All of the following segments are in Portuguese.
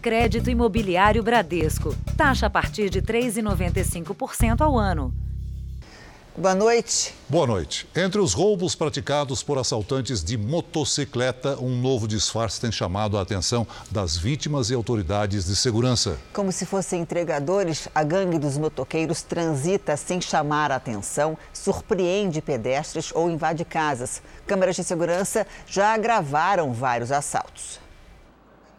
Crédito Imobiliário Bradesco. Taxa a partir de 3,95% ao ano. Boa noite. Boa noite. Entre os roubos praticados por assaltantes de motocicleta, um novo disfarce tem chamado a atenção das vítimas e autoridades de segurança. Como se fossem entregadores, a gangue dos motoqueiros transita sem chamar a atenção, surpreende pedestres ou invade casas. Câmeras de segurança já gravaram vários assaltos.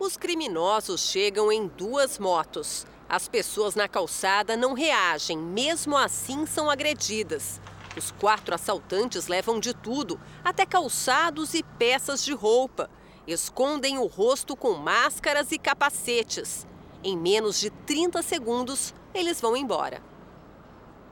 Os criminosos chegam em duas motos. As pessoas na calçada não reagem, mesmo assim são agredidas. Os quatro assaltantes levam de tudo, até calçados e peças de roupa. Escondem o rosto com máscaras e capacetes. Em menos de 30 segundos, eles vão embora.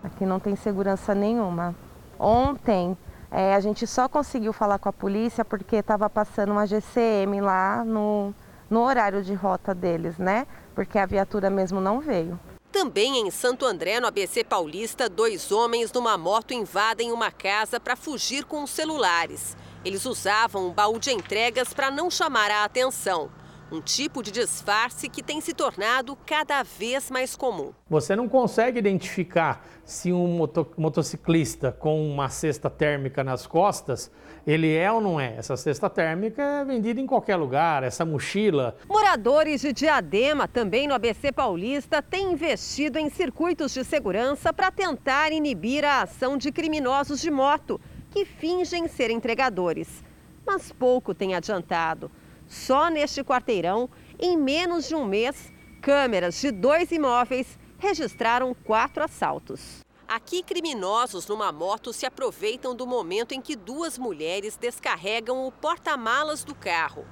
Aqui não tem segurança nenhuma. Ontem é, a gente só conseguiu falar com a polícia porque estava passando uma GCM lá no, no horário de rota deles, né? porque a viatura mesmo não veio. Também em Santo André, no ABC Paulista, dois homens numa moto invadem uma casa para fugir com os celulares. Eles usavam um baú de entregas para não chamar a atenção. Um tipo de disfarce que tem se tornado cada vez mais comum. Você não consegue identificar se um moto motociclista com uma cesta térmica nas costas ele é ou não é? Essa cesta térmica é vendida em qualquer lugar, essa mochila. Moradores de Diadema, também no ABC Paulista, têm investido em circuitos de segurança para tentar inibir a ação de criminosos de moto que fingem ser entregadores. Mas pouco tem adiantado. Só neste quarteirão, em menos de um mês, câmeras de dois imóveis registraram quatro assaltos. Aqui, criminosos numa moto se aproveitam do momento em que duas mulheres descarregam o porta-malas do carro.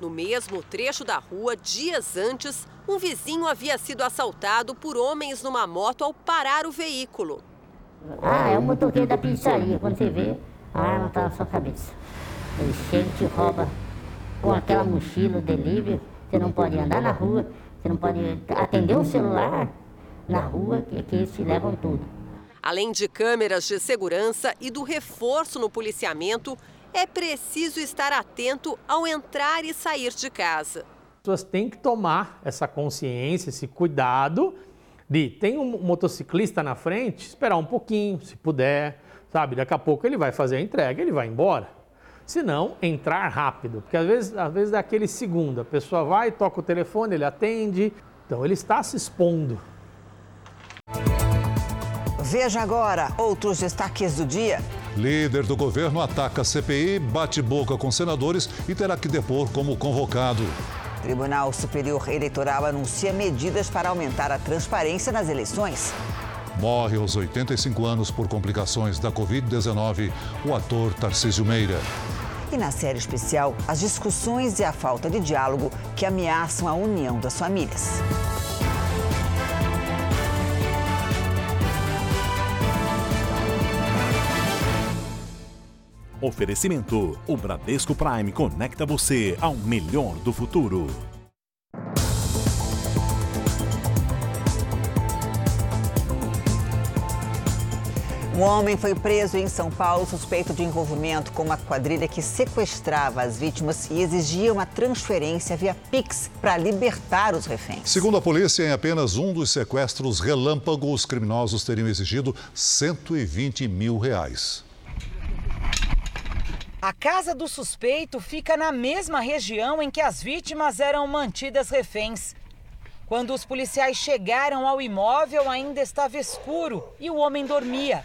No mesmo trecho da rua, dias antes, um vizinho havia sido assaltado por homens numa moto ao parar o veículo. Ah, é o motoqueiro da pizzaria. Quando você vê, a arma está na sua cabeça. Ele chega e te rouba com aquela mochila, delivery. Você não pode andar na rua, você não pode atender um celular na rua, que, que eles te levam tudo. Além de câmeras de segurança e do reforço no policiamento, é preciso estar atento ao entrar e sair de casa. As pessoas têm que tomar essa consciência, esse cuidado de tem um motociclista na frente, esperar um pouquinho, se puder, sabe? Daqui a pouco ele vai fazer a entrega, ele vai embora. Se não, entrar rápido, porque às vezes, às vezes é aquele segundo, a pessoa vai, toca o telefone, ele atende, então ele está se expondo. Veja agora outros destaques do dia. Líder do governo ataca a CPI, bate boca com senadores e terá que depor como convocado. Tribunal Superior Eleitoral anuncia medidas para aumentar a transparência nas eleições. Morre aos 85 anos por complicações da Covid-19 o ator Tarcísio Meira. E na série especial, as discussões e a falta de diálogo que ameaçam a união das famílias. Oferecimento: o Bradesco Prime conecta você ao melhor do futuro. Um homem foi preso em São Paulo suspeito de envolvimento com uma quadrilha que sequestrava as vítimas e exigia uma transferência via Pix para libertar os reféns. Segundo a polícia, em apenas um dos sequestros relâmpago, os criminosos teriam exigido 120 mil reais. A casa do suspeito fica na mesma região em que as vítimas eram mantidas reféns. Quando os policiais chegaram ao imóvel, ainda estava escuro e o homem dormia.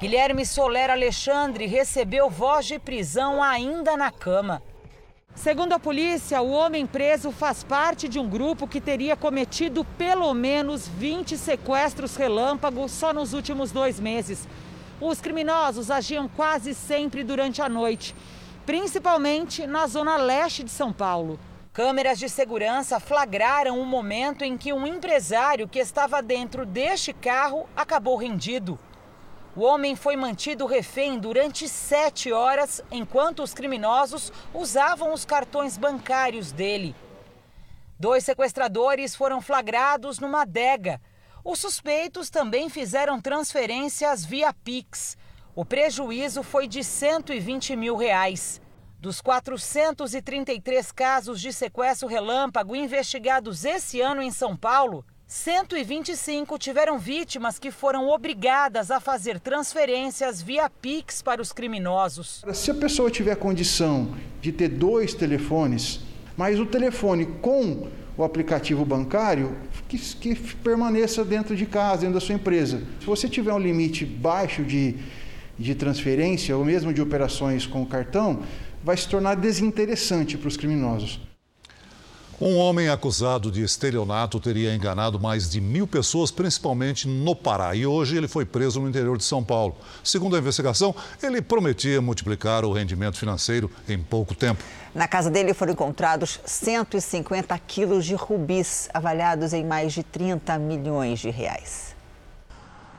Guilherme Soler Alexandre recebeu voz de prisão ainda na cama. Segundo a polícia, o homem preso faz parte de um grupo que teria cometido pelo menos 20 sequestros relâmpagos só nos últimos dois meses. Os criminosos agiam quase sempre durante a noite, principalmente na zona leste de São Paulo. Câmeras de segurança flagraram o momento em que um empresário que estava dentro deste carro acabou rendido. O homem foi mantido refém durante sete horas, enquanto os criminosos usavam os cartões bancários dele. Dois sequestradores foram flagrados numa adega. Os suspeitos também fizeram transferências via Pix. O prejuízo foi de 120 mil reais. Dos 433 casos de sequestro relâmpago investigados esse ano em São Paulo, 125 tiveram vítimas que foram obrigadas a fazer transferências via Pix para os criminosos. Se a pessoa tiver condição de ter dois telefones, mas o telefone com o aplicativo bancário que, que permaneça dentro de casa, dentro da sua empresa. Se você tiver um limite baixo de, de transferência ou mesmo de operações com o cartão, vai se tornar desinteressante para os criminosos. Um homem acusado de estelionato teria enganado mais de mil pessoas, principalmente no Pará. E hoje ele foi preso no interior de São Paulo. Segundo a investigação, ele prometia multiplicar o rendimento financeiro em pouco tempo. Na casa dele foram encontrados 150 quilos de rubis, avaliados em mais de 30 milhões de reais.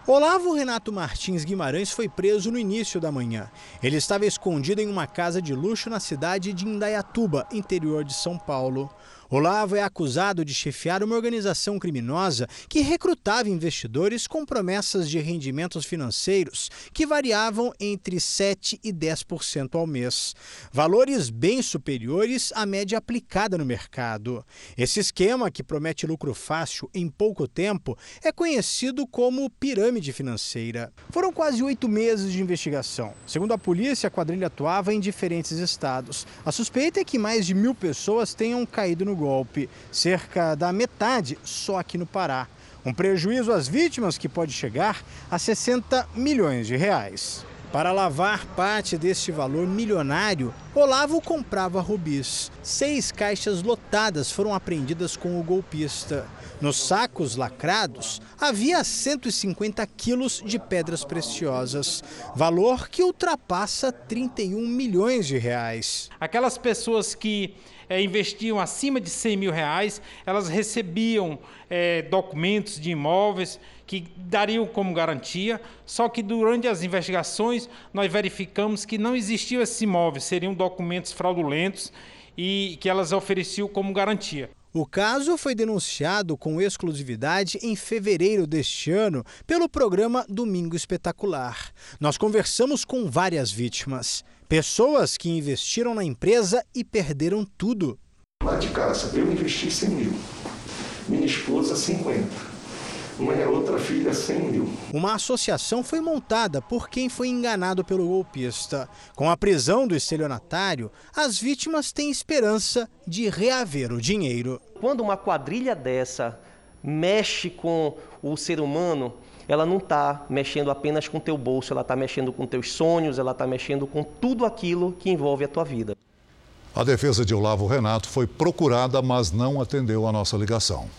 Olavo Renato Martins Guimarães foi preso no início da manhã. Ele estava escondido em uma casa de luxo na cidade de Indaiatuba, interior de São Paulo. Olavo é acusado de chefiar uma organização criminosa que recrutava investidores com promessas de rendimentos financeiros que variavam entre 7% e 10% ao mês. Valores bem superiores à média aplicada no mercado. Esse esquema, que promete lucro fácil em pouco tempo, é conhecido como pirâmide financeira. Foram quase oito meses de investigação. Segundo a polícia, a quadrilha atuava em diferentes estados. A suspeita é que mais de mil pessoas tenham caído no golpe, cerca da metade só aqui no Pará. Um prejuízo às vítimas que pode chegar a 60 milhões de reais. Para lavar parte deste valor milionário, Olavo comprava rubis. Seis caixas lotadas foram apreendidas com o golpista. Nos sacos lacrados havia 150 quilos de pedras preciosas, valor que ultrapassa 31 milhões de reais. Aquelas pessoas que é, investiam acima de 100 mil reais, elas recebiam é, documentos de imóveis que dariam como garantia, só que durante as investigações nós verificamos que não existiam esses imóveis, seriam documentos fraudulentos e que elas ofereciam como garantia. O caso foi denunciado com exclusividade em fevereiro deste ano pelo programa Domingo Espetacular. Nós conversamos com várias vítimas, pessoas que investiram na empresa e perderam tudo. Lá de casa, eu investi 100 mil, minha esposa 50 uma outra filha 100 mil. Uma associação foi montada por quem foi enganado pelo golpista. Com a prisão do estelionatário, as vítimas têm esperança de reaver o dinheiro. Quando uma quadrilha dessa mexe com o ser humano, ela não está mexendo apenas com teu bolso, ela está mexendo com teus sonhos, ela está mexendo com tudo aquilo que envolve a tua vida. A defesa de Olavo Renato foi procurada, mas não atendeu a nossa ligação.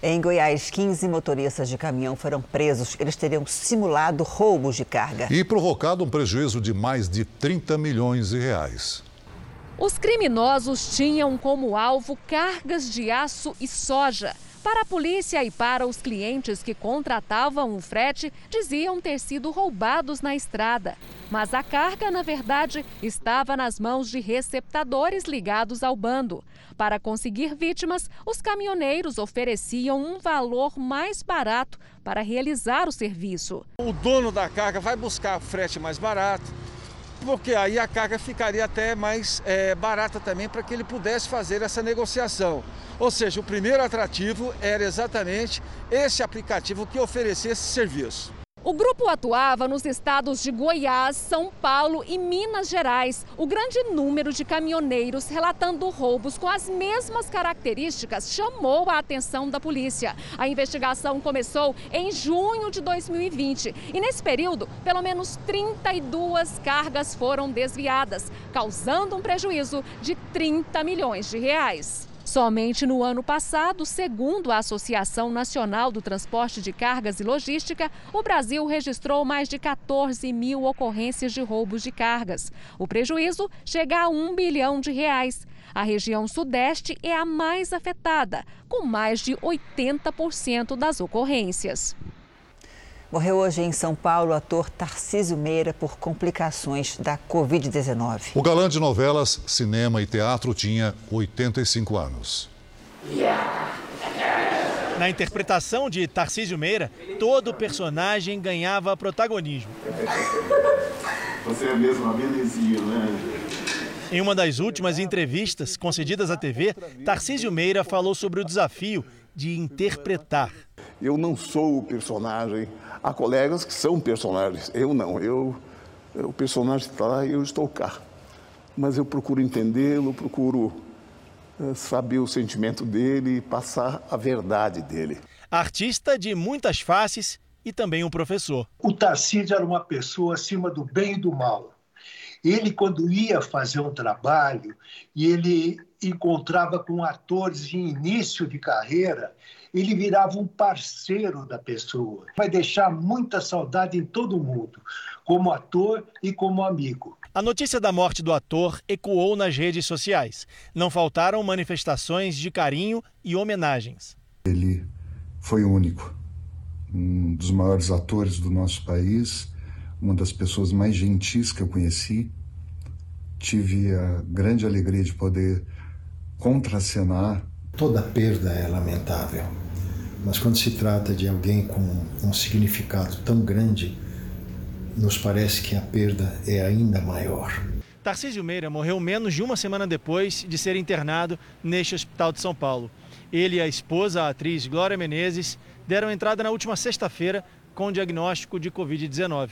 Em Goiás, 15 motoristas de caminhão foram presos. Eles teriam simulado roubos de carga. E provocado um prejuízo de mais de 30 milhões de reais. Os criminosos tinham como alvo cargas de aço e soja. Para a polícia e para os clientes que contratavam o frete, diziam ter sido roubados na estrada. Mas a carga, na verdade, estava nas mãos de receptadores ligados ao bando. Para conseguir vítimas, os caminhoneiros ofereciam um valor mais barato para realizar o serviço. O dono da carga vai buscar frete mais barato, porque aí a carga ficaria até mais é, barata também para que ele pudesse fazer essa negociação. Ou seja, o primeiro atrativo era exatamente esse aplicativo que oferecia esse serviço. O grupo atuava nos estados de Goiás, São Paulo e Minas Gerais. O grande número de caminhoneiros relatando roubos com as mesmas características chamou a atenção da polícia. A investigação começou em junho de 2020 e, nesse período, pelo menos 32 cargas foram desviadas, causando um prejuízo de 30 milhões de reais. Somente no ano passado, segundo a Associação Nacional do Transporte de Cargas e Logística, o Brasil registrou mais de 14 mil ocorrências de roubos de cargas. O prejuízo chega a um bilhão de reais. A região Sudeste é a mais afetada, com mais de 80% das ocorrências. Morreu hoje em São Paulo o ator Tarcísio Meira por complicações da Covid-19. O galã de novelas, cinema e teatro tinha 85 anos. Na interpretação de Tarcísio Meira, todo personagem ganhava protagonismo. Você é mesmo uma belezinha, né? Em uma das últimas entrevistas concedidas à TV, Tarcísio Meira falou sobre o desafio de interpretar. Eu não sou o personagem. Há colegas que são personagens. Eu não. Eu, o personagem está lá e eu estou cá. Mas eu procuro entendê-lo, procuro eh, saber o sentimento dele e passar a verdade dele. Artista de muitas faces e também um professor. O Tarcísio era uma pessoa acima do bem e do mal. Ele, quando ia fazer um trabalho e ele encontrava com atores em início de carreira, ele virava um parceiro da pessoa. Vai deixar muita saudade em todo mundo, como ator e como amigo. A notícia da morte do ator ecoou nas redes sociais. Não faltaram manifestações de carinho e homenagens. Ele foi único, um dos maiores atores do nosso país, uma das pessoas mais gentis que eu conheci. Tive a grande alegria de poder contracenar. Toda perda é lamentável, mas quando se trata de alguém com um significado tão grande, nos parece que a perda é ainda maior. Tarcísio Meira morreu menos de uma semana depois de ser internado neste hospital de São Paulo. Ele e a esposa, a atriz Glória Menezes, deram entrada na última sexta-feira com diagnóstico de Covid-19.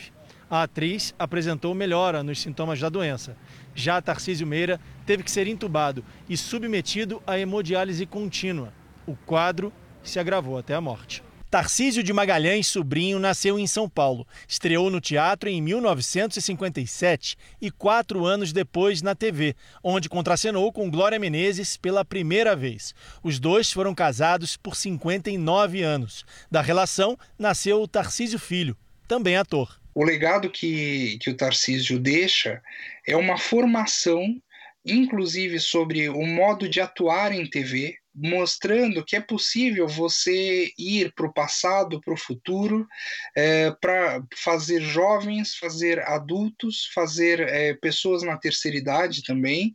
A atriz apresentou melhora nos sintomas da doença. Já Tarcísio Meira teve que ser entubado e submetido à hemodiálise contínua. O quadro se agravou até a morte. Tarcísio de Magalhães Sobrinho nasceu em São Paulo. Estreou no teatro em 1957 e quatro anos depois na TV, onde contracenou com Glória Menezes pela primeira vez. Os dois foram casados por 59 anos. Da relação nasceu o Tarcísio Filho, também ator. O legado que, que o Tarcísio deixa é uma formação, inclusive sobre o modo de atuar em TV, mostrando que é possível você ir para o passado, para o futuro, é, para fazer jovens, fazer adultos, fazer é, pessoas na terceira idade também,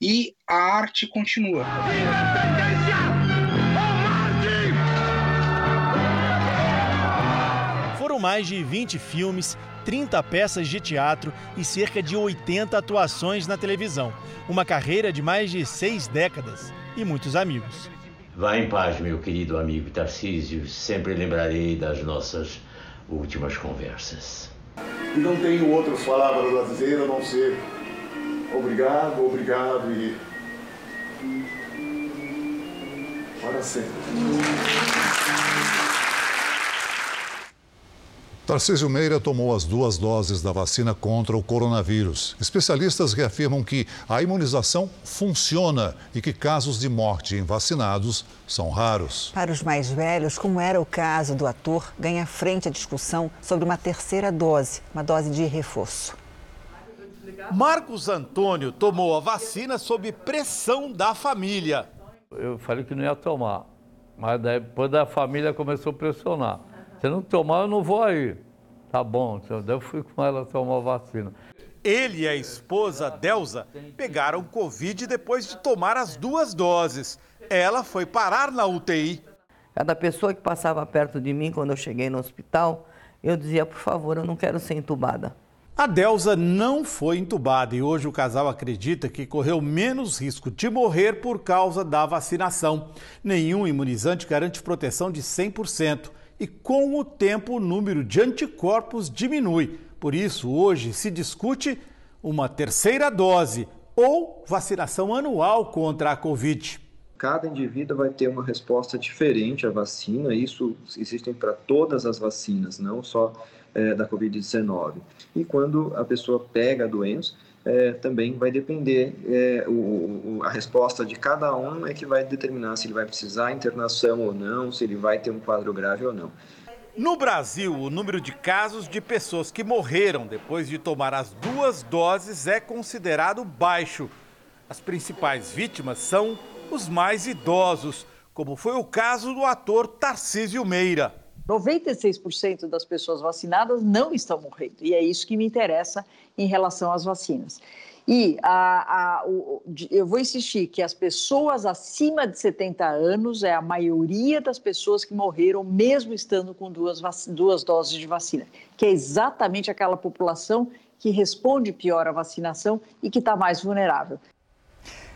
e a arte continua. Mais de 20 filmes, 30 peças de teatro e cerca de 80 atuações na televisão. Uma carreira de mais de seis décadas e muitos amigos. Vá em paz, meu querido amigo Tarcísio. Sempre lembrarei das nossas últimas conversas. E não tenho outras palavras a dizer a não ser obrigado, obrigado e. para sempre. Tarcísio Meira tomou as duas doses da vacina contra o coronavírus. Especialistas reafirmam que a imunização funciona e que casos de morte em vacinados são raros. Para os mais velhos, como era o caso do ator, ganha frente a discussão sobre uma terceira dose, uma dose de reforço. Marcos Antônio tomou a vacina sob pressão da família. Eu falei que não ia tomar, mas depois a família começou a pressionar. Se não tomar, eu não vou aí. Tá bom, então eu fui com ela tomar a vacina. Ele e a esposa, Delza, pegaram Covid depois de tomar as duas doses. Ela foi parar na UTI. Cada pessoa que passava perto de mim quando eu cheguei no hospital, eu dizia, por favor, eu não quero ser entubada. A Delza não foi entubada e hoje o casal acredita que correu menos risco de morrer por causa da vacinação. Nenhum imunizante garante proteção de 100% e com o tempo o número de anticorpos diminui. Por isso, hoje se discute uma terceira dose ou vacinação anual contra a Covid. Cada indivíduo vai ter uma resposta diferente à vacina, isso existem para todas as vacinas, não só é, da Covid-19. E quando a pessoa pega a doença, é, também vai depender, é, o, o, a resposta de cada um é que vai determinar se ele vai precisar internação ou não, se ele vai ter um quadro grave ou não. No Brasil, o número de casos de pessoas que morreram depois de tomar as duas doses é considerado baixo. As principais vítimas são os mais idosos, como foi o caso do ator Tarcísio Meira. 96% das pessoas vacinadas não estão morrendo, e é isso que me interessa em relação às vacinas. E a, a, o, eu vou insistir que as pessoas acima de 70 anos é a maioria das pessoas que morreram, mesmo estando com duas, duas doses de vacina, que é exatamente aquela população que responde pior à vacinação e que está mais vulnerável.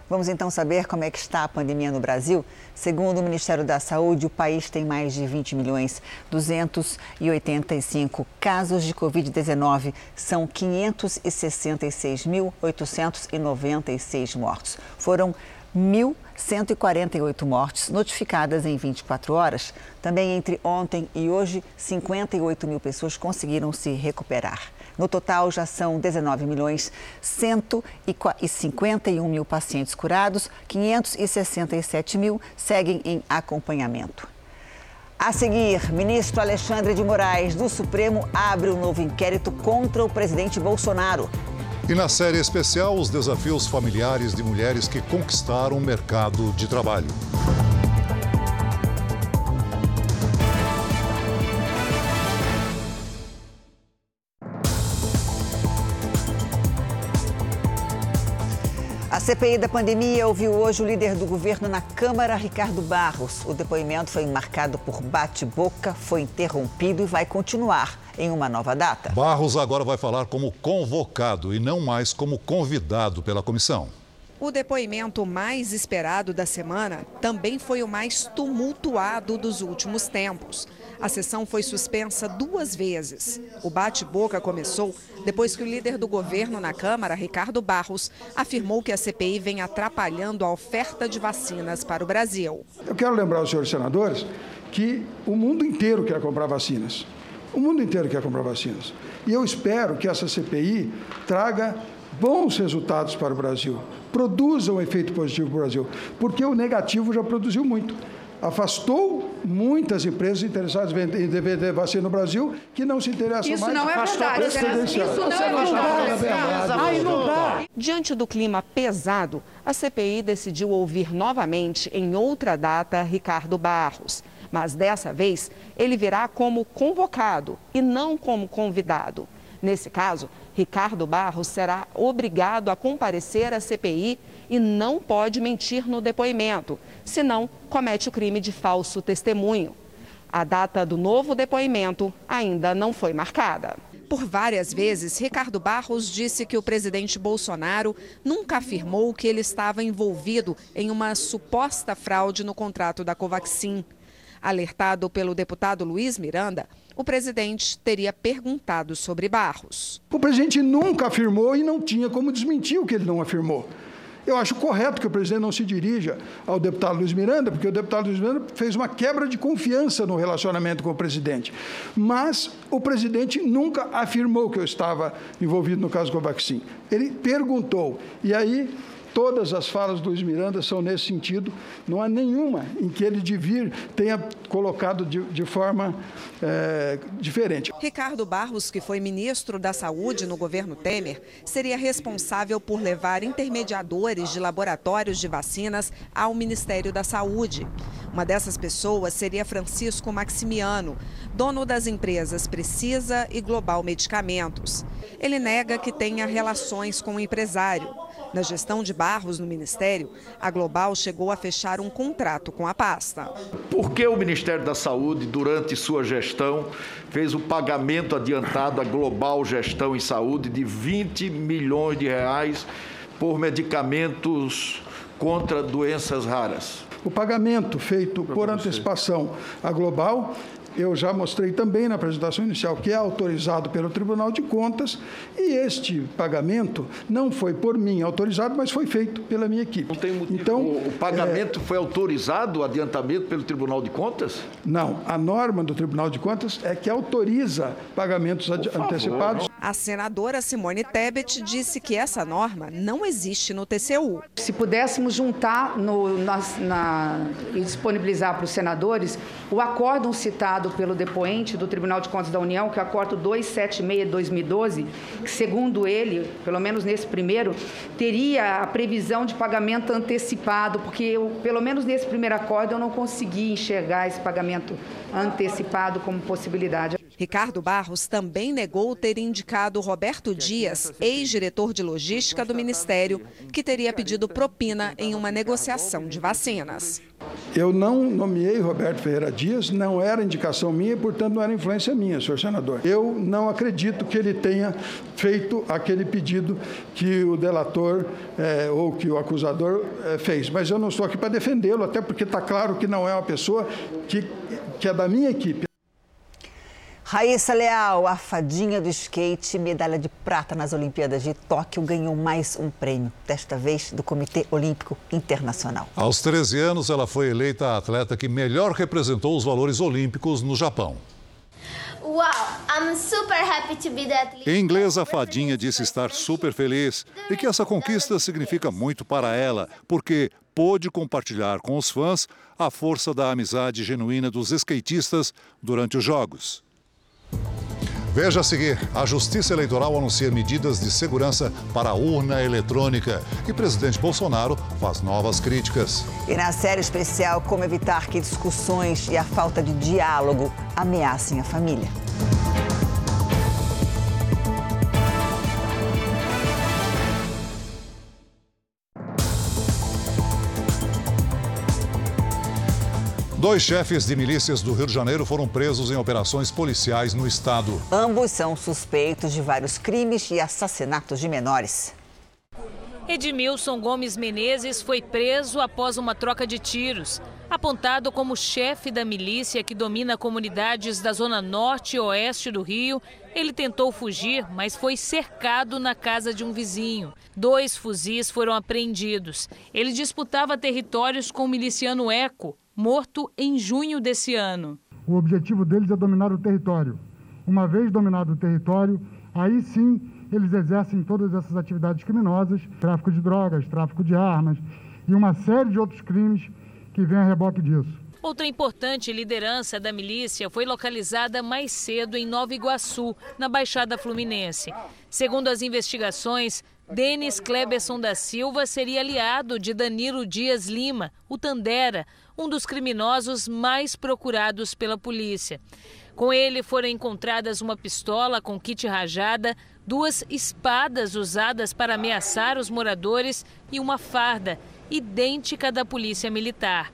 Vamos então saber como é que está a pandemia no Brasil. Segundo o Ministério da Saúde, o país tem mais de 20 milhões 285 casos de Covid-19. São 566.896 mortos. Foram 1.148 mortes notificadas em 24 horas. Também entre ontem e hoje, 58 mil pessoas conseguiram se recuperar. No total, já são 19 milhões 151 mil pacientes curados, 567 mil seguem em acompanhamento. A seguir, ministro Alexandre de Moraes do Supremo abre um novo inquérito contra o presidente Bolsonaro. E na série especial, os desafios familiares de mulheres que conquistaram o mercado de trabalho. CPI da pandemia ouviu hoje o líder do governo na Câmara, Ricardo Barros. O depoimento foi marcado por bate-boca, foi interrompido e vai continuar em uma nova data. Barros agora vai falar como convocado e não mais como convidado pela comissão. O depoimento mais esperado da semana também foi o mais tumultuado dos últimos tempos. A sessão foi suspensa duas vezes. O bate-boca começou depois que o líder do governo na Câmara, Ricardo Barros, afirmou que a CPI vem atrapalhando a oferta de vacinas para o Brasil. Eu quero lembrar aos senhores senadores que o mundo inteiro quer comprar vacinas. O mundo inteiro quer comprar vacinas. E eu espero que essa CPI traga bons resultados para o Brasil, produza um efeito positivo para o Brasil, porque o negativo já produziu muito afastou muitas empresas interessadas em vender vacina no Brasil que não se interessam Isso mais. Não é verdade, Isso não é verdade. Aí não dá. Diante do clima pesado, a CPI decidiu ouvir novamente, em outra data, Ricardo Barros. Mas dessa vez, ele virá como convocado e não como convidado. Nesse caso, Ricardo Barros será obrigado a comparecer à CPI e não pode mentir no depoimento, senão comete o crime de falso testemunho. A data do novo depoimento ainda não foi marcada. Por várias vezes, Ricardo Barros disse que o presidente Bolsonaro nunca afirmou que ele estava envolvido em uma suposta fraude no contrato da Covaxin. Alertado pelo deputado Luiz Miranda, o presidente teria perguntado sobre Barros. O presidente nunca afirmou e não tinha como desmentir o que ele não afirmou. Eu acho correto que o presidente não se dirija ao deputado Luiz Miranda, porque o deputado Luiz Miranda fez uma quebra de confiança no relacionamento com o presidente. Mas o presidente nunca afirmou que eu estava envolvido no caso Covaxin. Ele perguntou. E aí Todas as falas do Luiz Miranda são nesse sentido. Não há nenhuma em que ele de vir tenha colocado de, de forma é, diferente. Ricardo Barros, que foi ministro da Saúde no governo Temer, seria responsável por levar intermediadores de laboratórios de vacinas ao Ministério da Saúde. Uma dessas pessoas seria Francisco Maximiano, dono das empresas Precisa e Global Medicamentos. Ele nega que tenha relações com o empresário. Na gestão de Barros no Ministério, a Global chegou a fechar um contrato com a pasta. Por que o Ministério da Saúde, durante sua gestão, fez o pagamento adiantado à Global Gestão em Saúde de 20 milhões de reais por medicamentos contra doenças raras? O pagamento feito por antecipação à Global eu já mostrei também na apresentação inicial que é autorizado pelo Tribunal de Contas e este pagamento não foi por mim autorizado, mas foi feito pela minha equipe. Não tem motivo. Então, o, o pagamento é... foi autorizado, o adiantamento pelo Tribunal de Contas? Não, a norma do Tribunal de Contas é que autoriza pagamentos antecipados. A senadora Simone Tebet disse que essa norma não existe no TCU. Se pudéssemos juntar no, na, na, e disponibilizar para os senadores o acórdão citado pelo depoente do Tribunal de Contas da União, que é o acórdão 276-2012, que segundo ele, pelo menos nesse primeiro, teria a previsão de pagamento antecipado, porque eu, pelo menos nesse primeiro acórdão, eu não consegui enxergar esse pagamento antecipado como possibilidade. Ricardo Barros também negou ter indicado Roberto Dias, ex-diretor de logística do Ministério, que teria pedido propina em uma negociação de vacinas. Eu não nomeei Roberto Ferreira Dias, não era indicação minha e, portanto, não era influência minha, senhor senador. Eu não acredito que ele tenha feito aquele pedido que o delator é, ou que o acusador é, fez. Mas eu não estou aqui para defendê-lo, até porque está claro que não é uma pessoa que, que é da minha equipe. Raíssa Leal, a fadinha do skate, medalha de prata nas Olimpíadas de Tóquio, ganhou mais um prêmio, desta vez do Comitê Olímpico Internacional. Aos 13 anos, ela foi eleita a atleta que melhor representou os valores olímpicos no Japão. Wow, I'm super happy to be that Em inglês, a fadinha disse estar super feliz e que essa conquista significa muito para ela, porque pôde compartilhar com os fãs a força da amizade genuína dos skatistas durante os Jogos. Veja a seguir: a Justiça Eleitoral anuncia medidas de segurança para a urna eletrônica e presidente Bolsonaro faz novas críticas. E na série especial, como evitar que discussões e a falta de diálogo ameacem a família. Dois chefes de milícias do Rio de Janeiro foram presos em operações policiais no estado. Ambos são suspeitos de vários crimes e assassinatos de menores. Edmilson Gomes Menezes foi preso após uma troca de tiros. Apontado como chefe da milícia que domina comunidades da zona norte e oeste do Rio, ele tentou fugir, mas foi cercado na casa de um vizinho. Dois fuzis foram apreendidos. Ele disputava territórios com o miliciano Eco, morto em junho desse ano. O objetivo deles é dominar o território. Uma vez dominado o território, aí sim eles exercem todas essas atividades criminosas, tráfico de drogas, tráfico de armas e uma série de outros crimes que vêm a reboque disso. Outra importante liderança da milícia foi localizada mais cedo em Nova Iguaçu, na Baixada Fluminense. Segundo as investigações, Denis Kleberson da Silva seria aliado de Danilo Dias Lima, o Tandera, um dos criminosos mais procurados pela polícia. Com ele foram encontradas uma pistola com kit rajada, duas espadas usadas para ameaçar os moradores e uma farda, idêntica da polícia militar.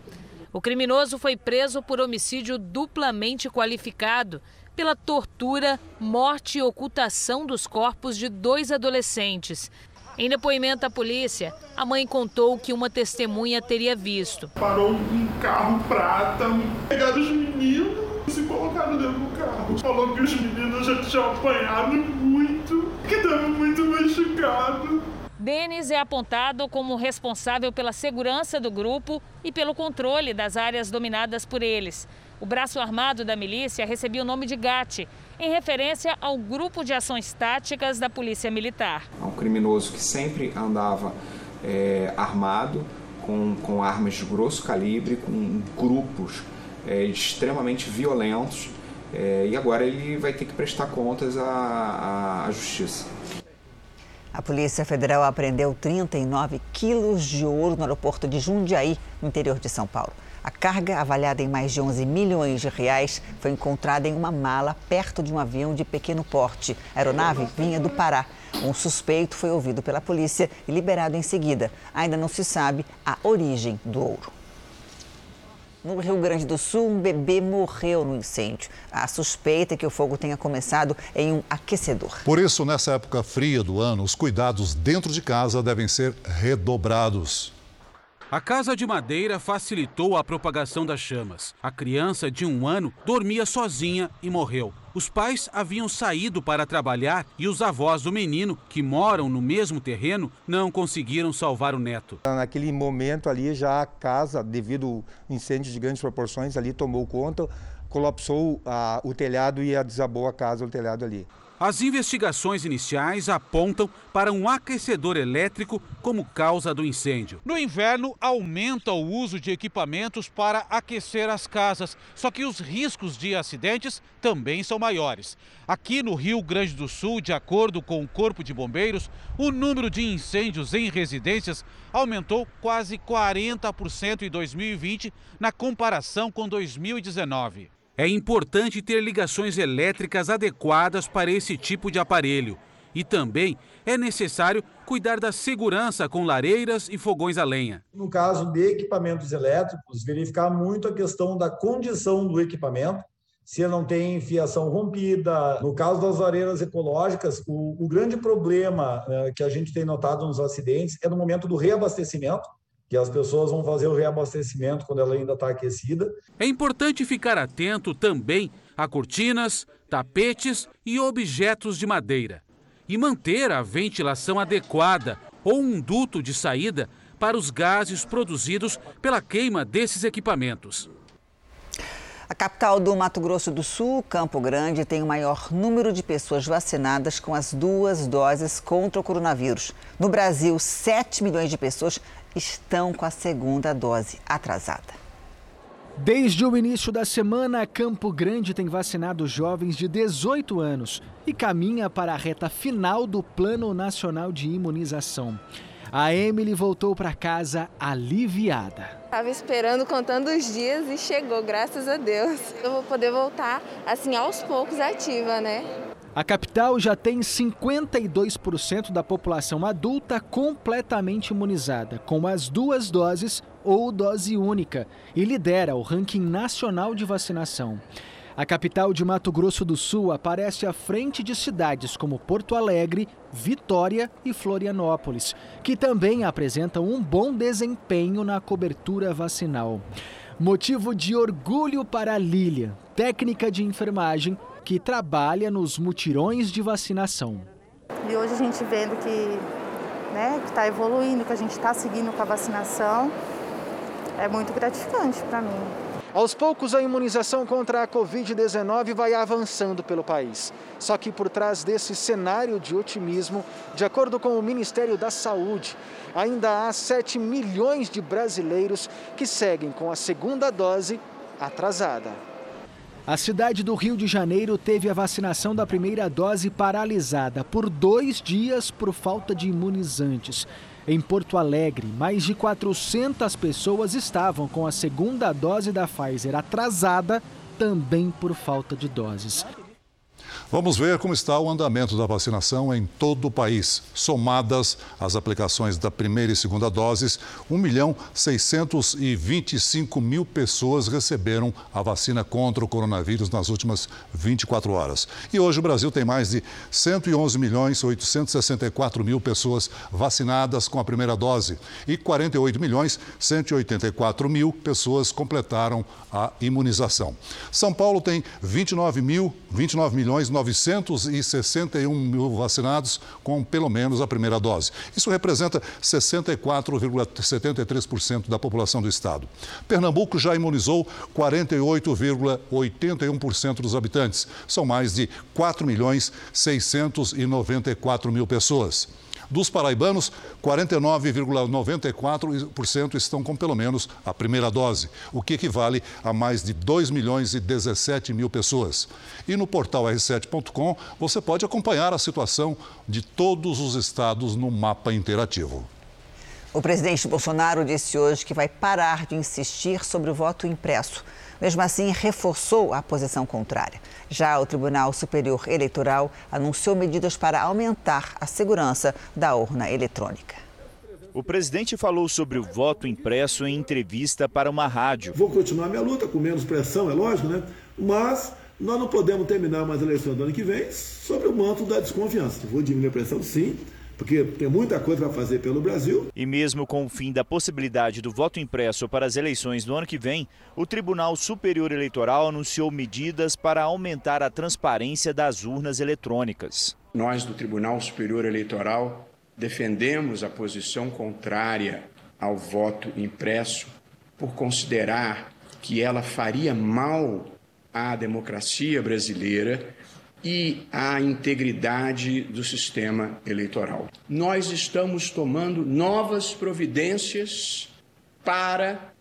O criminoso foi preso por homicídio duplamente qualificado pela tortura, morte e ocultação dos corpos de dois adolescentes. Em depoimento à polícia, a mãe contou que uma testemunha teria visto. Parou um carro prata, pegaram os meninos e se colocaram dentro do carro. Falou que os meninos já tinham apanhado muito, que estavam muito machucados. Denis é apontado como responsável pela segurança do grupo e pelo controle das áreas dominadas por eles. O braço armado da milícia recebia o nome de GAT, em referência ao Grupo de Ações Táticas da Polícia Militar. É um criminoso que sempre andava é, armado, com, com armas de grosso calibre, com grupos é, extremamente violentos, é, e agora ele vai ter que prestar contas à, à, à justiça. A Polícia Federal apreendeu 39 quilos de ouro no aeroporto de Jundiaí, no interior de São Paulo. A carga, avaliada em mais de 11 milhões de reais, foi encontrada em uma mala perto de um avião de pequeno porte. A aeronave vinha do Pará. Um suspeito foi ouvido pela polícia e liberado em seguida. Ainda não se sabe a origem do ouro. No Rio Grande do Sul, um bebê morreu no incêndio. A suspeita é que o fogo tenha começado em um aquecedor. Por isso, nessa época fria do ano, os cuidados dentro de casa devem ser redobrados. A casa de madeira facilitou a propagação das chamas. A criança de um ano dormia sozinha e morreu. Os pais haviam saído para trabalhar e os avós do menino, que moram no mesmo terreno, não conseguiram salvar o neto. Naquele momento ali já a casa, devido ao incêndio de grandes proporções, ali tomou conta, colapsou a, o telhado e desabou a casa, o telhado ali. As investigações iniciais apontam para um aquecedor elétrico como causa do incêndio. No inverno, aumenta o uso de equipamentos para aquecer as casas, só que os riscos de acidentes também são maiores. Aqui no Rio Grande do Sul, de acordo com o Corpo de Bombeiros, o número de incêndios em residências aumentou quase 40% em 2020 na comparação com 2019. É importante ter ligações elétricas adequadas para esse tipo de aparelho. E também é necessário cuidar da segurança com lareiras e fogões a lenha. No caso de equipamentos elétricos, verificar muito a questão da condição do equipamento, se não tem fiação rompida. No caso das lareiras ecológicas, o, o grande problema é, que a gente tem notado nos acidentes é no momento do reabastecimento, que as pessoas vão fazer o reabastecimento quando ela ainda está aquecida. É importante ficar atento também a cortinas, tapetes e objetos de madeira e manter a ventilação adequada ou um duto de saída para os gases produzidos pela queima desses equipamentos. A capital do Mato Grosso do Sul, Campo Grande, tem o maior número de pessoas vacinadas com as duas doses contra o coronavírus. No Brasil, 7 milhões de pessoas estão com a segunda dose atrasada. Desde o início da semana, Campo Grande tem vacinado jovens de 18 anos e caminha para a reta final do Plano Nacional de Imunização. A Emily voltou para casa aliviada. Estava esperando, contando os dias e chegou, graças a Deus. Eu vou poder voltar assim aos poucos ativa, né? A capital já tem 52% da população adulta completamente imunizada, com as duas doses ou dose única, e lidera o ranking nacional de vacinação. A capital de Mato Grosso do Sul aparece à frente de cidades como Porto Alegre, Vitória e Florianópolis, que também apresentam um bom desempenho na cobertura vacinal. Motivo de orgulho para Lília, técnica de enfermagem que trabalha nos mutirões de vacinação. E hoje a gente vendo que né, está evoluindo, que a gente está seguindo com a vacinação, é muito gratificante para mim. Aos poucos, a imunização contra a Covid-19 vai avançando pelo país. Só que por trás desse cenário de otimismo, de acordo com o Ministério da Saúde, ainda há 7 milhões de brasileiros que seguem com a segunda dose atrasada. A cidade do Rio de Janeiro teve a vacinação da primeira dose paralisada por dois dias por falta de imunizantes. Em Porto Alegre, mais de 400 pessoas estavam com a segunda dose da Pfizer atrasada, também por falta de doses. Vamos ver como está o andamento da vacinação em todo o país. Somadas as aplicações da primeira e segunda doses, 1 milhão 625 mil pessoas receberam a vacina contra o coronavírus nas últimas 24 horas. E hoje o Brasil tem mais de 111 milhões 864 mil pessoas vacinadas com a primeira dose e 48 milhões 184 mil pessoas completaram a imunização. São Paulo tem 29 mil, 29 milhões 961 mil vacinados com pelo menos a primeira dose. Isso representa 64,73% da população do estado. Pernambuco já imunizou 48,81% dos habitantes. São mais de 4 milhões 694 mil pessoas. Dos paraibanos, 49,94% estão com pelo menos a primeira dose, o que equivale a mais de 2 milhões e 17 mil pessoas. E no portal r7.com você pode acompanhar a situação de todos os estados no mapa interativo. O presidente Bolsonaro disse hoje que vai parar de insistir sobre o voto impresso. Mesmo assim, reforçou a posição contrária. Já o Tribunal Superior Eleitoral anunciou medidas para aumentar a segurança da urna eletrônica. O presidente falou sobre o voto impresso em entrevista para uma rádio. Vou continuar minha luta com menos pressão, é lógico, né? Mas nós não podemos terminar mais a eleição do ano que vem sobre o manto da desconfiança. Vou diminuir a pressão, sim, porque tem muita coisa para fazer pelo Brasil. E mesmo com o fim da possibilidade do voto impresso para as eleições do ano que vem, o Tribunal Superior Eleitoral anunciou medidas para aumentar a transparência das urnas eletrônicas. Nós do Tribunal Superior Eleitoral defendemos a posição contrária ao voto impresso por considerar que ela faria mal à democracia brasileira e à integridade do sistema eleitoral. Nós estamos tomando novas providências para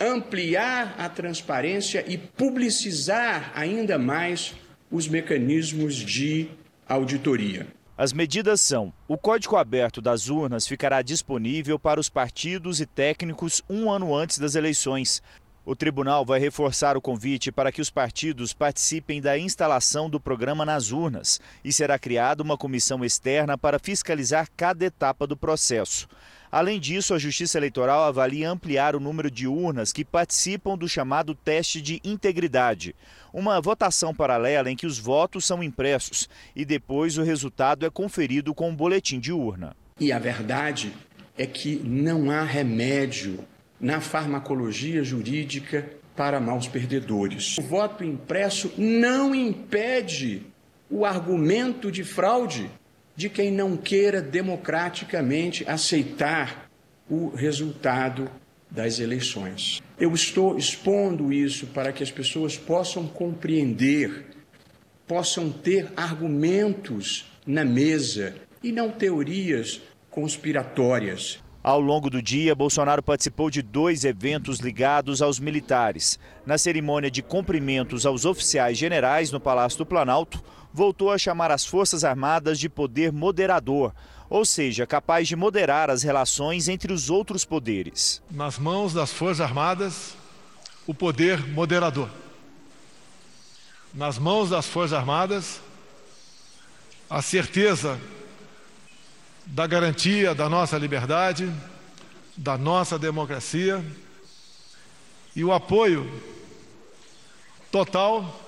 ampliar a transparência e publicizar ainda mais os mecanismos de auditoria. As medidas são: o código aberto das urnas ficará disponível para os partidos e técnicos um ano antes das eleições. O tribunal vai reforçar o convite para que os partidos participem da instalação do programa nas urnas e será criada uma comissão externa para fiscalizar cada etapa do processo. Além disso, a Justiça Eleitoral avalia ampliar o número de urnas que participam do chamado teste de integridade, uma votação paralela em que os votos são impressos e depois o resultado é conferido com um boletim de urna. E a verdade é que não há remédio na farmacologia jurídica para maus perdedores. O voto impresso não impede o argumento de fraude de quem não queira democraticamente aceitar o resultado das eleições. Eu estou expondo isso para que as pessoas possam compreender, possam ter argumentos na mesa e não teorias conspiratórias. Ao longo do dia, Bolsonaro participou de dois eventos ligados aos militares. Na cerimônia de cumprimentos aos oficiais generais no Palácio do Planalto, voltou a chamar as Forças Armadas de poder moderador, ou seja, capaz de moderar as relações entre os outros poderes. Nas mãos das Forças Armadas, o poder moderador. Nas mãos das Forças Armadas, a certeza da garantia da nossa liberdade, da nossa democracia e o apoio total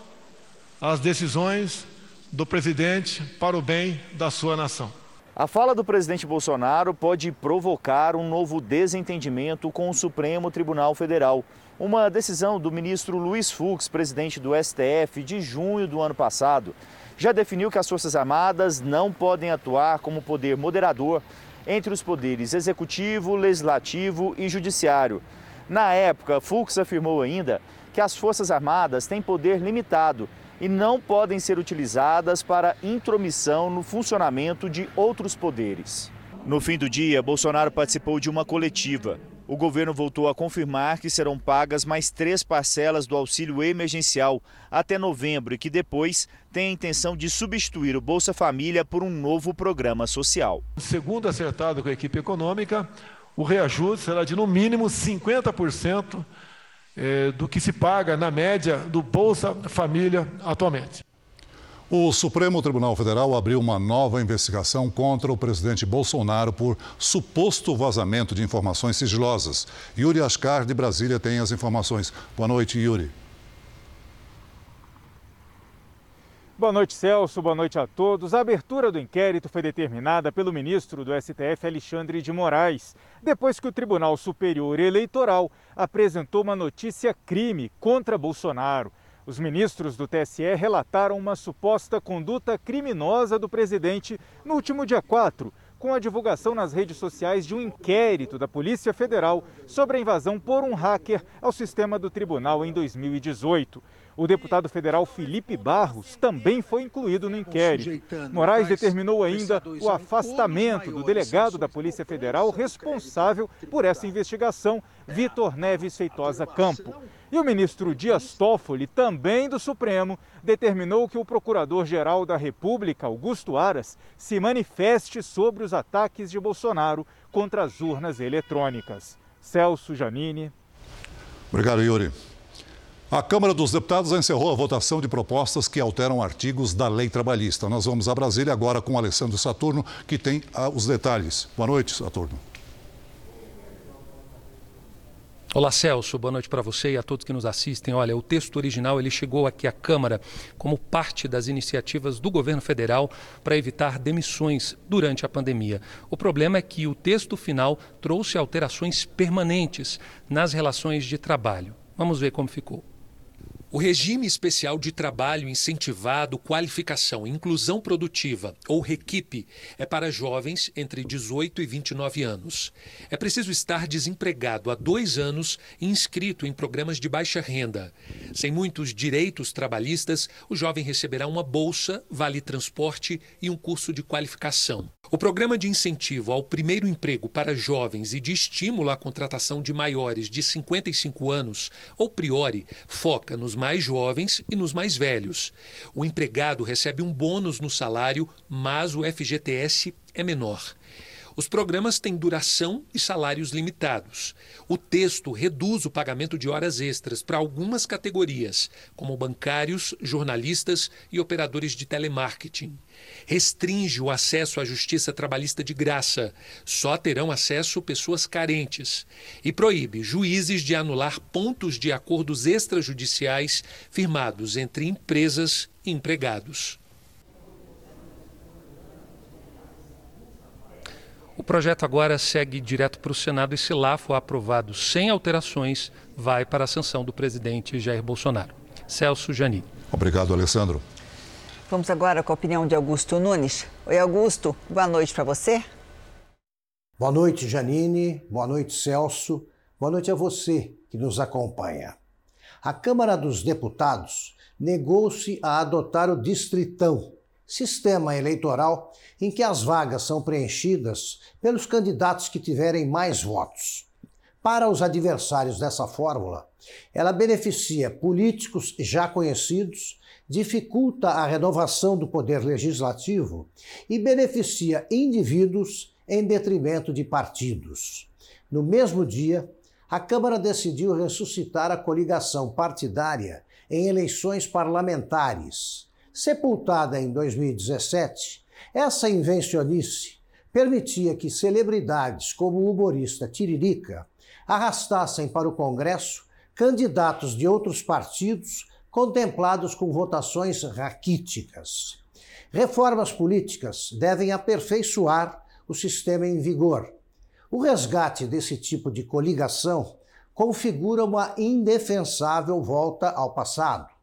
às decisões do presidente para o bem da sua nação. A fala do presidente Bolsonaro pode provocar um novo desentendimento com o Supremo Tribunal Federal. Uma decisão do ministro Luiz Fux, presidente do STF, de junho do ano passado, já definiu que as Forças Armadas não podem atuar como poder moderador entre os poderes executivo, legislativo e judiciário. Na época, Fux afirmou ainda que as Forças Armadas têm poder limitado e não podem ser utilizadas para intromissão no funcionamento de outros poderes. No fim do dia, Bolsonaro participou de uma coletiva o governo voltou a confirmar que serão pagas mais três parcelas do auxílio emergencial até novembro e que depois tem a intenção de substituir o Bolsa Família por um novo programa social. Segundo acertado com a equipe econômica, o reajuste será de no mínimo 50% eh, do que se paga na média do Bolsa Família atualmente. O Supremo Tribunal Federal abriu uma nova investigação contra o presidente Bolsonaro por suposto vazamento de informações sigilosas. Yuri Ascar, de Brasília, tem as informações. Boa noite, Yuri. Boa noite, Celso. Boa noite a todos. A abertura do inquérito foi determinada pelo ministro do STF, Alexandre de Moraes, depois que o Tribunal Superior Eleitoral apresentou uma notícia crime contra Bolsonaro. Os ministros do TSE relataram uma suposta conduta criminosa do presidente no último dia 4, com a divulgação nas redes sociais de um inquérito da Polícia Federal sobre a invasão por um hacker ao sistema do tribunal em 2018. O deputado federal Felipe Barros também foi incluído no inquérito. Moraes determinou ainda o afastamento do delegado da Polícia Federal responsável por essa investigação, Vitor Neves Feitosa Campo. E o ministro Dias Toffoli, também do Supremo, determinou que o procurador-geral da República, Augusto Aras, se manifeste sobre os ataques de Bolsonaro contra as urnas eletrônicas. Celso Janini. Obrigado, Yuri. A Câmara dos Deputados encerrou a votação de propostas que alteram artigos da lei trabalhista. Nós vamos a Brasília agora com Alessandro Saturno, que tem ah, os detalhes. Boa noite, Saturno. Olá Celso, boa noite para você e a todos que nos assistem. Olha, o texto original ele chegou aqui à Câmara como parte das iniciativas do governo federal para evitar demissões durante a pandemia. O problema é que o texto final trouxe alterações permanentes nas relações de trabalho. Vamos ver como ficou. O regime especial de trabalho incentivado, qualificação e inclusão produtiva, ou REQIP, é para jovens entre 18 e 29 anos. É preciso estar desempregado há dois anos e inscrito em programas de baixa renda. Sem muitos direitos trabalhistas, o jovem receberá uma bolsa, vale transporte e um curso de qualificação. O programa de incentivo ao primeiro emprego para jovens e de estímulo à contratação de maiores de 55 anos, ou Priori, foca nos mais jovens e nos mais velhos. O empregado recebe um bônus no salário, mas o FGTS é menor. Os programas têm duração e salários limitados. O texto reduz o pagamento de horas extras para algumas categorias, como bancários, jornalistas e operadores de telemarketing. Restringe o acesso à justiça trabalhista de graça. Só terão acesso pessoas carentes. E proíbe juízes de anular pontos de acordos extrajudiciais firmados entre empresas e empregados. O projeto agora segue direto para o Senado e, se lá for aprovado sem alterações, vai para a sanção do presidente Jair Bolsonaro. Celso Jani. Obrigado, Alessandro. Vamos agora com a opinião de Augusto Nunes. Oi, Augusto, boa noite para você. Boa noite, Janine. Boa noite, Celso. Boa noite a você que nos acompanha. A Câmara dos Deputados negou-se a adotar o Distritão, sistema eleitoral em que as vagas são preenchidas pelos candidatos que tiverem mais votos. Para os adversários dessa fórmula, ela beneficia políticos já conhecidos, dificulta a renovação do poder legislativo e beneficia indivíduos em detrimento de partidos. No mesmo dia, a Câmara decidiu ressuscitar a coligação partidária em eleições parlamentares. Sepultada em 2017, essa invencionice permitia que celebridades como o humorista Tiririca arrastassem para o Congresso candidatos de outros partidos contemplados com votações raquíticas. Reformas políticas devem aperfeiçoar o sistema em vigor. O resgate desse tipo de coligação configura uma indefensável volta ao passado.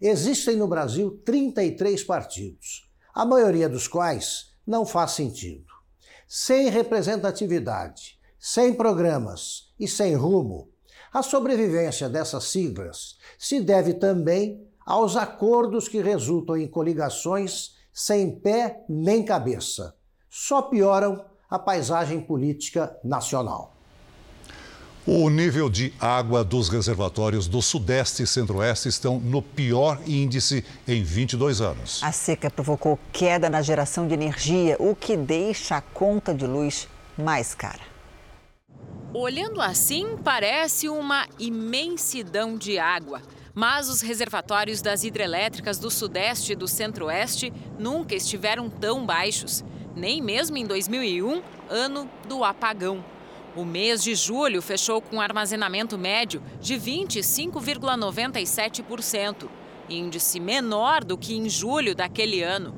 Existem no Brasil 33 partidos a maioria dos quais não faz sentido. Sem representatividade, sem programas e sem rumo, a sobrevivência dessas siglas se deve também aos acordos que resultam em coligações sem pé nem cabeça. Só pioram a paisagem política nacional. O nível de água dos reservatórios do Sudeste e Centro-Oeste estão no pior índice em 22 anos. A seca provocou queda na geração de energia, o que deixa a conta de luz mais cara. Olhando assim, parece uma imensidão de água. Mas os reservatórios das hidrelétricas do Sudeste e do Centro-Oeste nunca estiveram tão baixos, nem mesmo em 2001, ano do apagão. O mês de julho fechou com armazenamento médio de 25,97%, índice menor do que em julho daquele ano.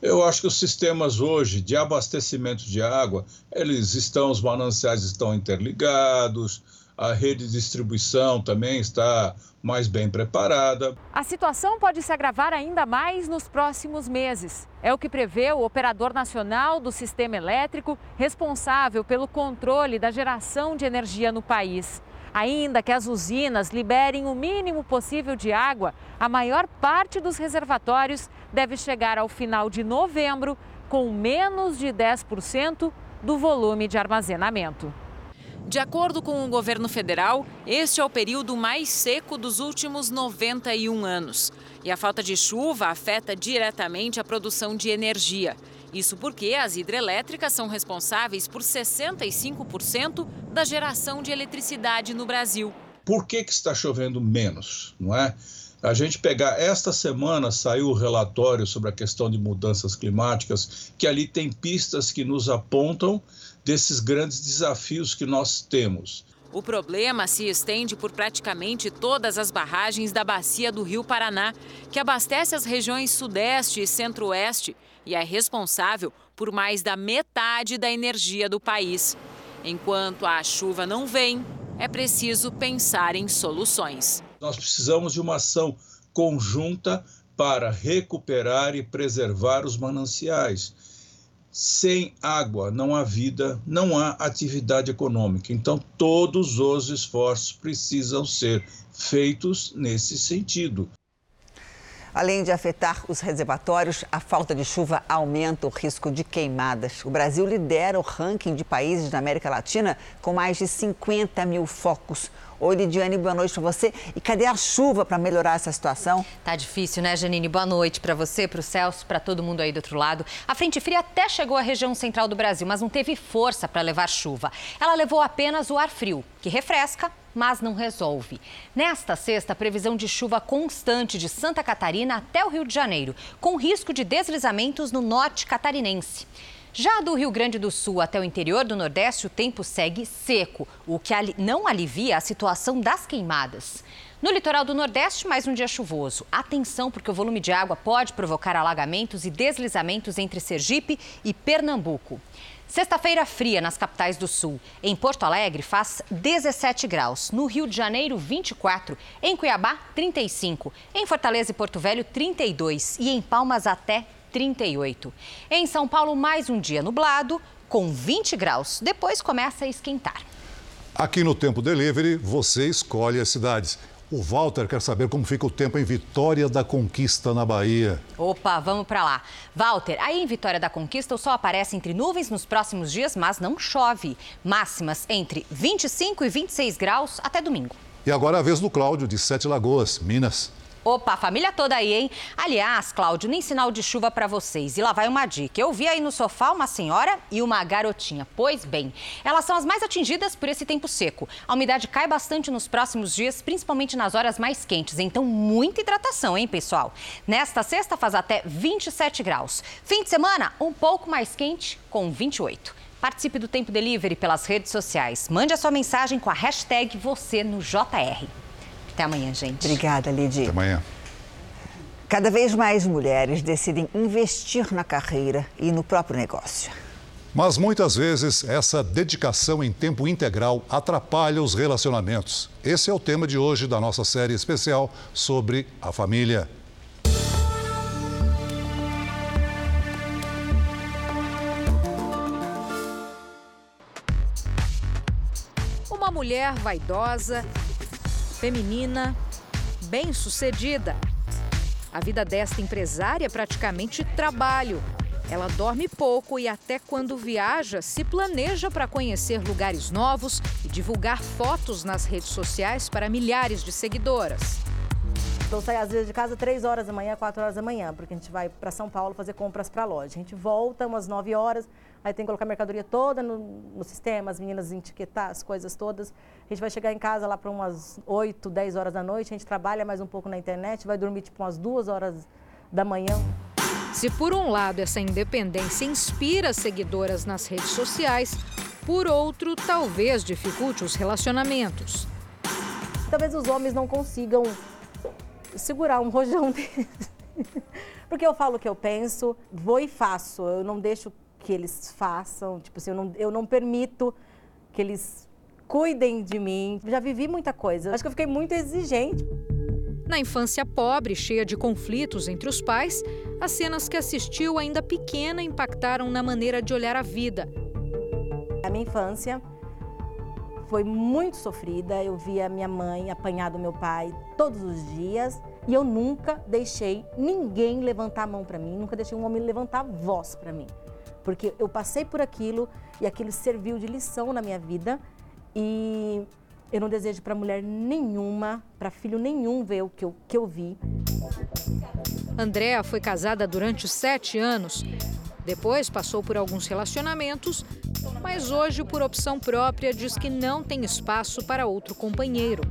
Eu acho que os sistemas hoje de abastecimento de água, eles estão, os mananciais estão interligados, a rede de distribuição também está mais bem preparada. A situação pode se agravar ainda mais nos próximos meses. É o que prevê o operador nacional do sistema elétrico, responsável pelo controle da geração de energia no país. Ainda que as usinas liberem o mínimo possível de água, a maior parte dos reservatórios deve chegar ao final de novembro com menos de 10% do volume de armazenamento. De acordo com o governo federal, este é o período mais seco dos últimos 91 anos. E a falta de chuva afeta diretamente a produção de energia. Isso porque as hidrelétricas são responsáveis por 65% da geração de eletricidade no Brasil. Por que, que está chovendo menos, não é? A gente pegar esta semana saiu o relatório sobre a questão de mudanças climáticas, que ali tem pistas que nos apontam desses grandes desafios que nós temos. O problema se estende por praticamente todas as barragens da bacia do Rio Paraná, que abastece as regiões Sudeste e Centro-Oeste e é responsável por mais da metade da energia do país. Enquanto a chuva não vem, é preciso pensar em soluções. Nós precisamos de uma ação conjunta para recuperar e preservar os mananciais sem água não há vida, não há atividade econômica. Então, todos os esforços precisam ser feitos nesse sentido. Além de afetar os reservatórios, a falta de chuva aumenta o risco de queimadas. O Brasil lidera o ranking de países da América Latina com mais de 50 mil focos. Oi, Lidiane, boa noite para você. E cadê a chuva para melhorar essa situação? Tá difícil, né, Janine? Boa noite para você, para o Celso, para todo mundo aí do outro lado. A frente fria até chegou à região central do Brasil, mas não teve força para levar chuva. Ela levou apenas o ar frio, que refresca, mas não resolve. Nesta sexta, previsão de chuva constante de Santa Catarina até o Rio de Janeiro, com risco de deslizamentos no norte catarinense. Já do Rio Grande do Sul até o interior do Nordeste, o tempo segue seco, o que não alivia a situação das queimadas. No litoral do Nordeste, mais um dia chuvoso. Atenção, porque o volume de água pode provocar alagamentos e deslizamentos entre Sergipe e Pernambuco. Sexta-feira fria nas capitais do Sul. Em Porto Alegre faz 17 graus. No Rio de Janeiro, 24. Em Cuiabá, 35. Em Fortaleza e Porto Velho, 32. E em Palmas, até 38. Em São Paulo, mais um dia nublado, com 20 graus. Depois começa a esquentar. Aqui no Tempo Delivery, você escolhe as cidades. O Walter quer saber como fica o tempo em Vitória da Conquista, na Bahia. Opa, vamos para lá. Walter, aí em Vitória da Conquista o sol aparece entre nuvens nos próximos dias, mas não chove. Máximas entre 25 e 26 graus até domingo. E agora é a vez do Cláudio, de Sete Lagoas, Minas. Opa, família toda aí, hein? Aliás, Cláudio, nem sinal de chuva para vocês. E lá vai uma dica. Eu vi aí no sofá uma senhora e uma garotinha. Pois bem, elas são as mais atingidas por esse tempo seco. A umidade cai bastante nos próximos dias, principalmente nas horas mais quentes. Então, muita hidratação, hein, pessoal? Nesta sexta faz até 27 graus. Fim de semana, um pouco mais quente, com 28. Participe do Tempo Delivery pelas redes sociais. Mande a sua mensagem com a hashtag você no JR. Até amanhã, gente. Obrigada, Lidia. Até amanhã. Cada vez mais mulheres decidem investir na carreira e no próprio negócio. Mas muitas vezes essa dedicação em tempo integral atrapalha os relacionamentos. Esse é o tema de hoje da nossa série especial sobre a família. Uma mulher vaidosa, feminina, bem-sucedida. A vida desta empresária é praticamente trabalho. Ela dorme pouco e, até quando viaja, se planeja para conhecer lugares novos e divulgar fotos nas redes sociais para milhares de seguidoras. Então sai às vezes de casa 3 horas da manhã, 4 horas da manhã, porque a gente vai para São Paulo fazer compras para a loja. A gente volta umas 9 horas, aí tem que colocar a mercadoria toda no, no sistema, as meninas etiquetar as coisas todas. A gente vai chegar em casa lá para umas 8, 10 horas da noite, a gente trabalha mais um pouco na internet, vai dormir tipo umas 2 horas da manhã. Se por um lado essa independência inspira seguidoras nas redes sociais, por outro, talvez dificulte os relacionamentos. Talvez os homens não consigam segurar um rojão deles. Porque eu falo o que eu penso, vou e faço. Eu não deixo que eles façam, tipo assim, eu não, eu não permito que eles cuidem de mim. Já vivi muita coisa. Acho que eu fiquei muito exigente. Na infância pobre, cheia de conflitos entre os pais, as cenas que assistiu ainda pequena impactaram na maneira de olhar a vida. A minha infância foi muito sofrida. Eu via minha mãe apanhar do meu pai todos os dias e eu nunca deixei ninguém levantar a mão para mim, nunca deixei um homem levantar a voz para mim. Porque eu passei por aquilo e aquilo serviu de lição na minha vida e eu não desejo para mulher nenhuma, para filho nenhum ver o que eu, que eu vi. Andréa foi casada durante sete anos. Depois passou por alguns relacionamentos, mas hoje, por opção própria, diz que não tem espaço para outro companheiro.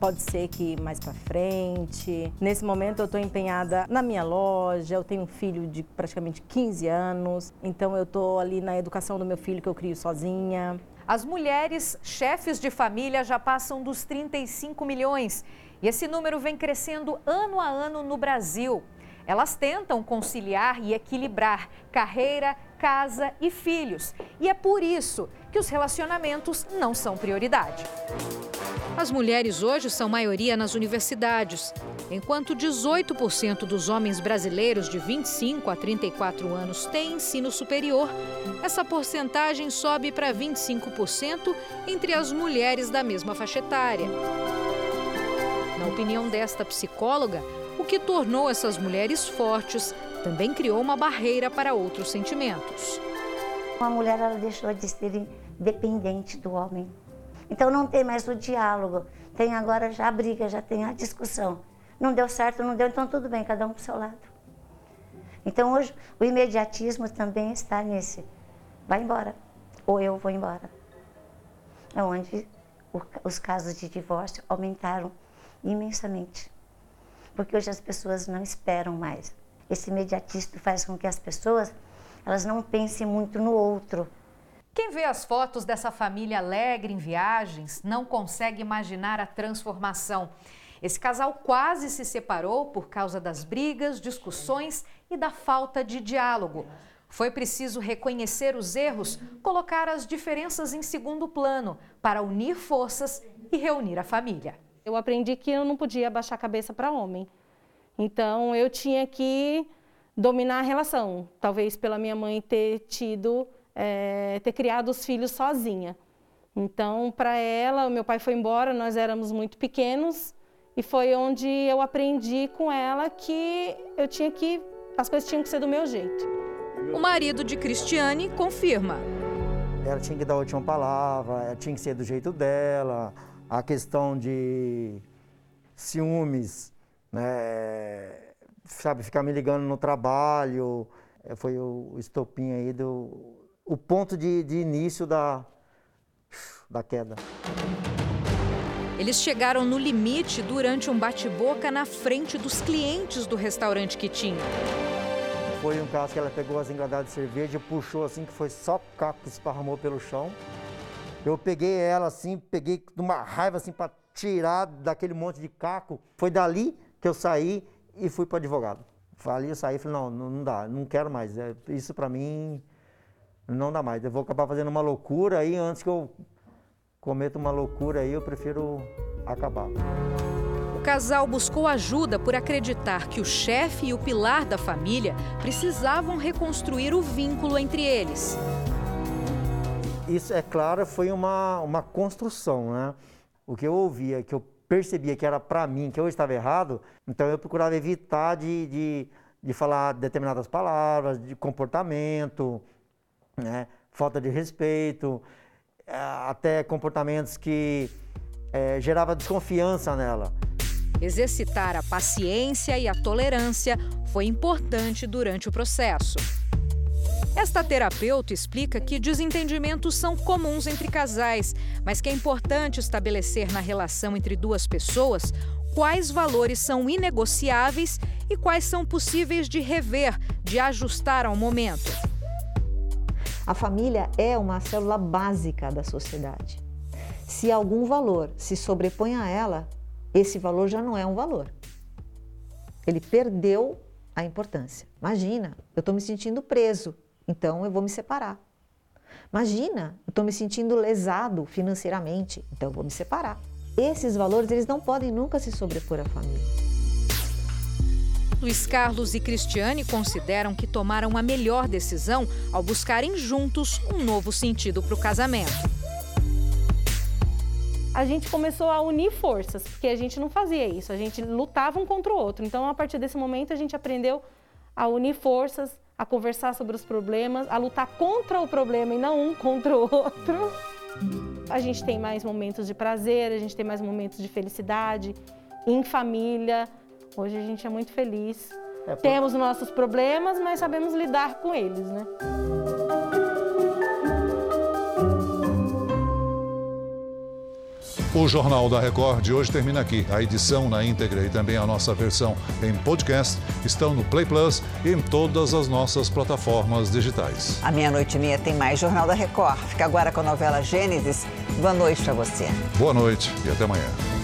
Pode ser que mais para frente. Nesse momento eu estou empenhada na minha loja, eu tenho um filho de praticamente 15 anos, então eu estou ali na educação do meu filho que eu crio sozinha. As mulheres chefes de família já passam dos 35 milhões e esse número vem crescendo ano a ano no Brasil. Elas tentam conciliar e equilibrar carreira, casa e filhos. E é por isso que os relacionamentos não são prioridade. As mulheres hoje são maioria nas universidades. Enquanto 18% dos homens brasileiros de 25 a 34 anos têm ensino superior, essa porcentagem sobe para 25% entre as mulheres da mesma faixa etária. Na opinião desta psicóloga, o que tornou essas mulheres fortes, também criou uma barreira para outros sentimentos. Uma mulher ela deixou de ser dependente do homem. Então não tem mais o diálogo, tem agora já a briga, já tem a discussão. Não deu certo, não deu, então tudo bem, cada um para o seu lado. Então hoje o imediatismo também está nesse. Vai embora, ou eu vou embora. É onde os casos de divórcio aumentaram imensamente. Porque hoje as pessoas não esperam mais. Esse imediatismo faz com que as pessoas elas não pensem muito no outro. Quem vê as fotos dessa família alegre em viagens não consegue imaginar a transformação. Esse casal quase se separou por causa das brigas, discussões e da falta de diálogo. Foi preciso reconhecer os erros, colocar as diferenças em segundo plano para unir forças e reunir a família. Eu aprendi que eu não podia baixar a cabeça para homem. Então eu tinha que dominar a relação. Talvez pela minha mãe ter tido, é, ter criado os filhos sozinha. Então, para ela, o meu pai foi embora, nós éramos muito pequenos e foi onde eu aprendi com ela que eu tinha que as coisas tinham que ser do meu jeito. O marido de Cristiane confirma. Ela tinha que dar a última palavra, ela tinha que ser do jeito dela. A questão de ciúmes, né? sabe, ficar me ligando no trabalho, eh, foi o estopim aí do o ponto de, de início da, da queda. Eles chegaram no limite durante um bate-boca na frente dos clientes do restaurante que tinha. Foi um caso que ela pegou as engadadas de cerveja, puxou assim, que foi só caco que esparramou pelo chão. Eu peguei ela assim, peguei numa raiva assim para tirar daquele monte de caco. Foi dali que eu saí e fui para advogado. Falei, eu saí, falei, não, não dá, não quero mais. É, isso para mim não dá mais. Eu vou acabar fazendo uma loucura aí antes que eu cometo uma loucura aí, eu prefiro acabar. O casal buscou ajuda por acreditar que o chefe e o pilar da família precisavam reconstruir o vínculo entre eles. Isso, é claro, foi uma, uma construção, né? O que eu ouvia, que eu percebia que era para mim, que eu estava errado, então eu procurava evitar de, de, de falar determinadas palavras, de comportamento, né? falta de respeito. É, até comportamentos que é, gerava desconfiança nela. Exercitar a paciência e a tolerância foi importante durante o processo. Esta terapeuta explica que desentendimentos são comuns entre casais, mas que é importante estabelecer na relação entre duas pessoas quais valores são inegociáveis e quais são possíveis de rever, de ajustar ao momento. A família é uma célula básica da sociedade. Se algum valor se sobrepõe a ela, esse valor já não é um valor. Ele perdeu a importância. Imagina, eu estou me sentindo preso, então eu vou me separar. Imagina, eu estou me sentindo lesado financeiramente, então eu vou me separar. Esses valores eles não podem nunca se sobrepor à família. Luiz Carlos e Cristiane consideram que tomaram a melhor decisão ao buscarem juntos um novo sentido para o casamento. A gente começou a unir forças, porque a gente não fazia isso, a gente lutava um contra o outro. Então, a partir desse momento, a gente aprendeu a unir forças, a conversar sobre os problemas, a lutar contra o problema e não um contra o outro. A gente tem mais momentos de prazer, a gente tem mais momentos de felicidade, em família, Hoje a gente é muito feliz. É. Temos nossos problemas, mas sabemos lidar com eles, né? O Jornal da Record de hoje termina aqui. A edição na íntegra e também a nossa versão em podcast estão no Play Plus e em todas as nossas plataformas digitais. À meia-noite e meia tem mais Jornal da Record. Fica agora com a novela Gênesis. Boa noite para você. Boa noite e até amanhã.